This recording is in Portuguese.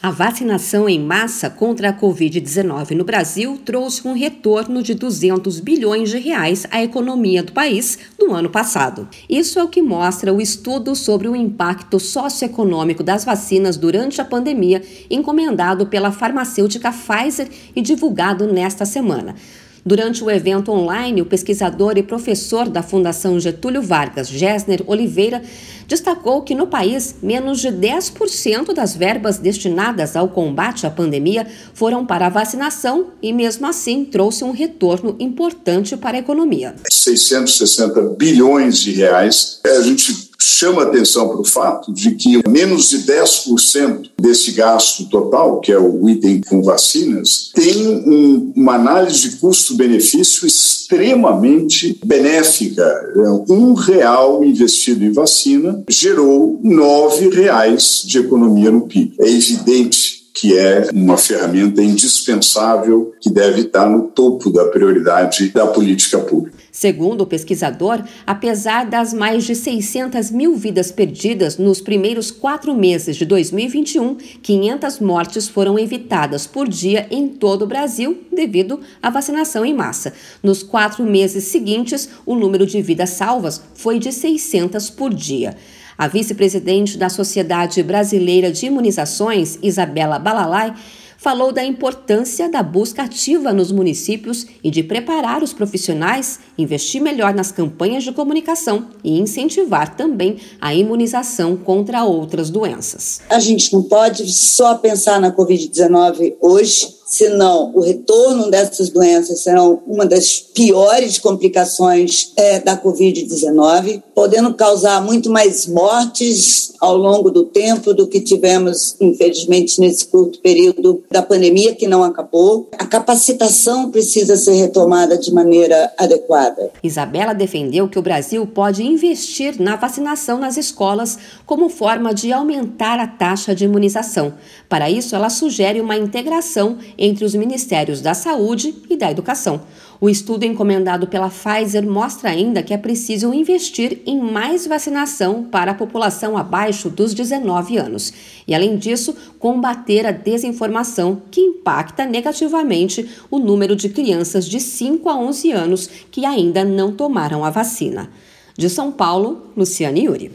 A vacinação em massa contra a Covid-19 no Brasil trouxe um retorno de 200 bilhões de reais à economia do país no ano passado. Isso é o que mostra o estudo sobre o impacto socioeconômico das vacinas durante a pandemia, encomendado pela farmacêutica Pfizer e divulgado nesta semana. Durante o evento online, o pesquisador e professor da Fundação Getúlio Vargas, Gessner Oliveira, destacou que no país, menos de 10% das verbas destinadas ao combate à pandemia foram para a vacinação e, mesmo assim, trouxe um retorno importante para a economia. 660 bilhões de reais. A gente chama atenção para o fato de que menos de 10% desse gasto total, que é o item com vacinas, tem um, uma análise de custo-benefício extremamente benéfica. É, um real investido em vacina gerou nove reais de economia no PIB. É evidente que é uma ferramenta indispensável que deve estar no topo da prioridade da política pública. Segundo o pesquisador, apesar das mais de 600 mil vidas perdidas nos primeiros quatro meses de 2021, 500 mortes foram evitadas por dia em todo o Brasil devido à vacinação em massa. Nos quatro meses seguintes, o número de vidas salvas foi de 600 por dia. A vice-presidente da Sociedade Brasileira de Imunizações, Isabela Balalai, falou da importância da busca ativa nos municípios e de preparar os profissionais, investir melhor nas campanhas de comunicação e incentivar também a imunização contra outras doenças. A gente não pode só pensar na Covid-19 hoje senão o retorno dessas doenças serão uma das piores complicações é, da Covid-19, podendo causar muito mais mortes ao longo do tempo do que tivemos, infelizmente, nesse curto período da pandemia que não acabou. A capacitação precisa ser retomada de maneira adequada. Isabela defendeu que o Brasil pode investir na vacinação nas escolas como forma de aumentar a taxa de imunização. Para isso, ela sugere uma integração entre os Ministérios da Saúde e da Educação. O estudo encomendado pela Pfizer mostra ainda que é preciso investir em mais vacinação para a população abaixo dos 19 anos. E, além disso, combater a desinformação que impacta negativamente o número de crianças de 5 a 11 anos que ainda não tomaram a vacina. De São Paulo, Luciane Yuri.